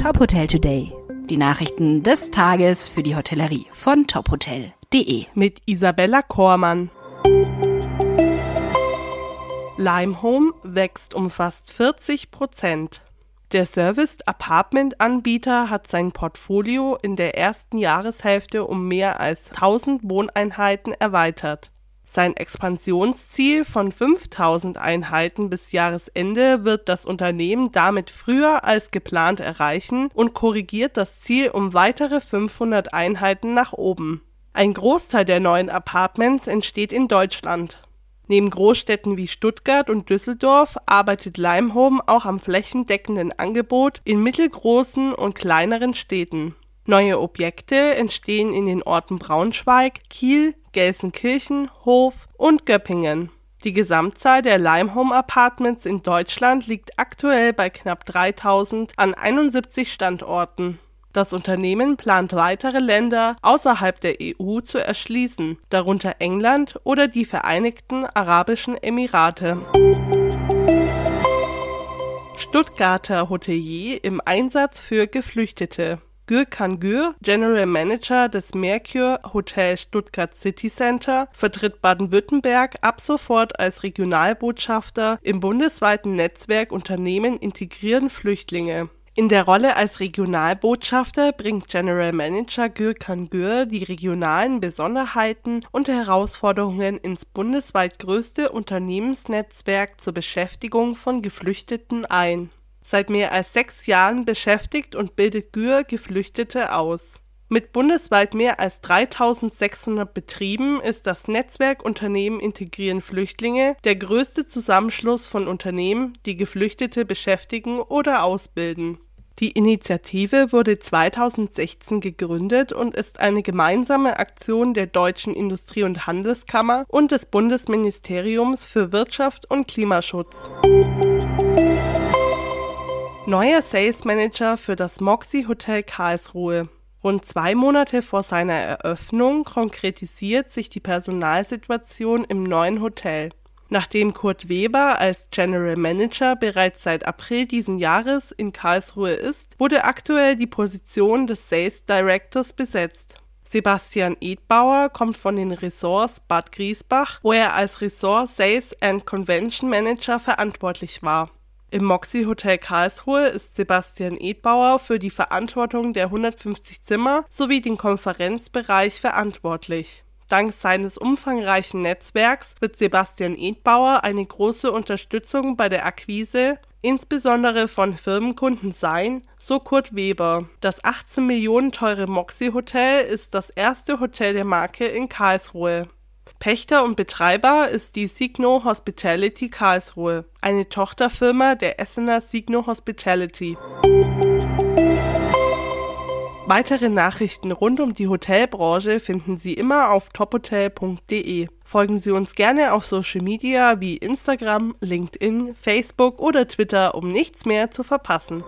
Top Hotel Today. Die Nachrichten des Tages für die Hotellerie von tophotel.de. Mit Isabella Kormann. Limehome wächst um fast 40 Prozent. Der Serviced Apartment Anbieter hat sein Portfolio in der ersten Jahreshälfte um mehr als 1000 Wohneinheiten erweitert. Sein Expansionsziel von 5000 Einheiten bis Jahresende wird das Unternehmen damit früher als geplant erreichen und korrigiert das Ziel um weitere 500 Einheiten nach oben. Ein Großteil der neuen Apartments entsteht in Deutschland Neben Großstädten wie Stuttgart und Düsseldorf arbeitet Limehome auch am flächendeckenden Angebot in mittelgroßen und kleineren Städten. Neue Objekte entstehen in den Orten Braunschweig, Kiel, Gelsenkirchen, Hof und Göppingen. Die Gesamtzahl der Limehome Apartments in Deutschland liegt aktuell bei knapp 3000 an 71 Standorten das Unternehmen plant weitere Länder außerhalb der EU zu erschließen, darunter England oder die Vereinigten Arabischen Emirate. Stuttgarter Hotelier im Einsatz für Geflüchtete. Gürkan Gür, General Manager des Mercure Hotel Stuttgart City Center, vertritt Baden-Württemberg ab sofort als Regionalbotschafter im bundesweiten Netzwerk Unternehmen integrieren Flüchtlinge. In der Rolle als Regionalbotschafter bringt General Manager Gürkan Gür die regionalen Besonderheiten und Herausforderungen ins bundesweit größte Unternehmensnetzwerk zur Beschäftigung von Geflüchteten ein. Seit mehr als sechs Jahren beschäftigt und bildet Gür Geflüchtete aus mit bundesweit mehr als 3600 Betrieben ist das Netzwerk Unternehmen integrieren Flüchtlinge der größte Zusammenschluss von Unternehmen, die Geflüchtete beschäftigen oder ausbilden die Initiative wurde 2016 gegründet und ist eine gemeinsame Aktion der Deutschen Industrie- und Handelskammer und des Bundesministeriums für Wirtschaft und Klimaschutz. Neuer Sales Manager für das Moxie Hotel Karlsruhe. Rund zwei Monate vor seiner Eröffnung konkretisiert sich die Personalsituation im neuen Hotel. Nachdem Kurt Weber als General Manager bereits seit April diesen Jahres in Karlsruhe ist, wurde aktuell die Position des Sales Directors besetzt. Sebastian Edbauer kommt von den Ressorts Bad Griesbach, wo er als Ressort Sales and Convention Manager verantwortlich war. Im Moxie Hotel Karlsruhe ist Sebastian Edbauer für die Verantwortung der 150 Zimmer sowie den Konferenzbereich verantwortlich Dank seines umfangreichen Netzwerks wird Sebastian Edbauer eine große Unterstützung bei der Akquise insbesondere von Firmenkunden sein, so Kurt Weber. Das 18 Millionen teure Moxie Hotel ist das erste Hotel der Marke in Karlsruhe. Pächter und Betreiber ist die Signo Hospitality Karlsruhe, eine Tochterfirma der Essener Signo Hospitality. Weitere Nachrichten rund um die Hotelbranche finden Sie immer auf tophotel.de. Folgen Sie uns gerne auf Social Media wie Instagram, LinkedIn, Facebook oder Twitter, um nichts mehr zu verpassen.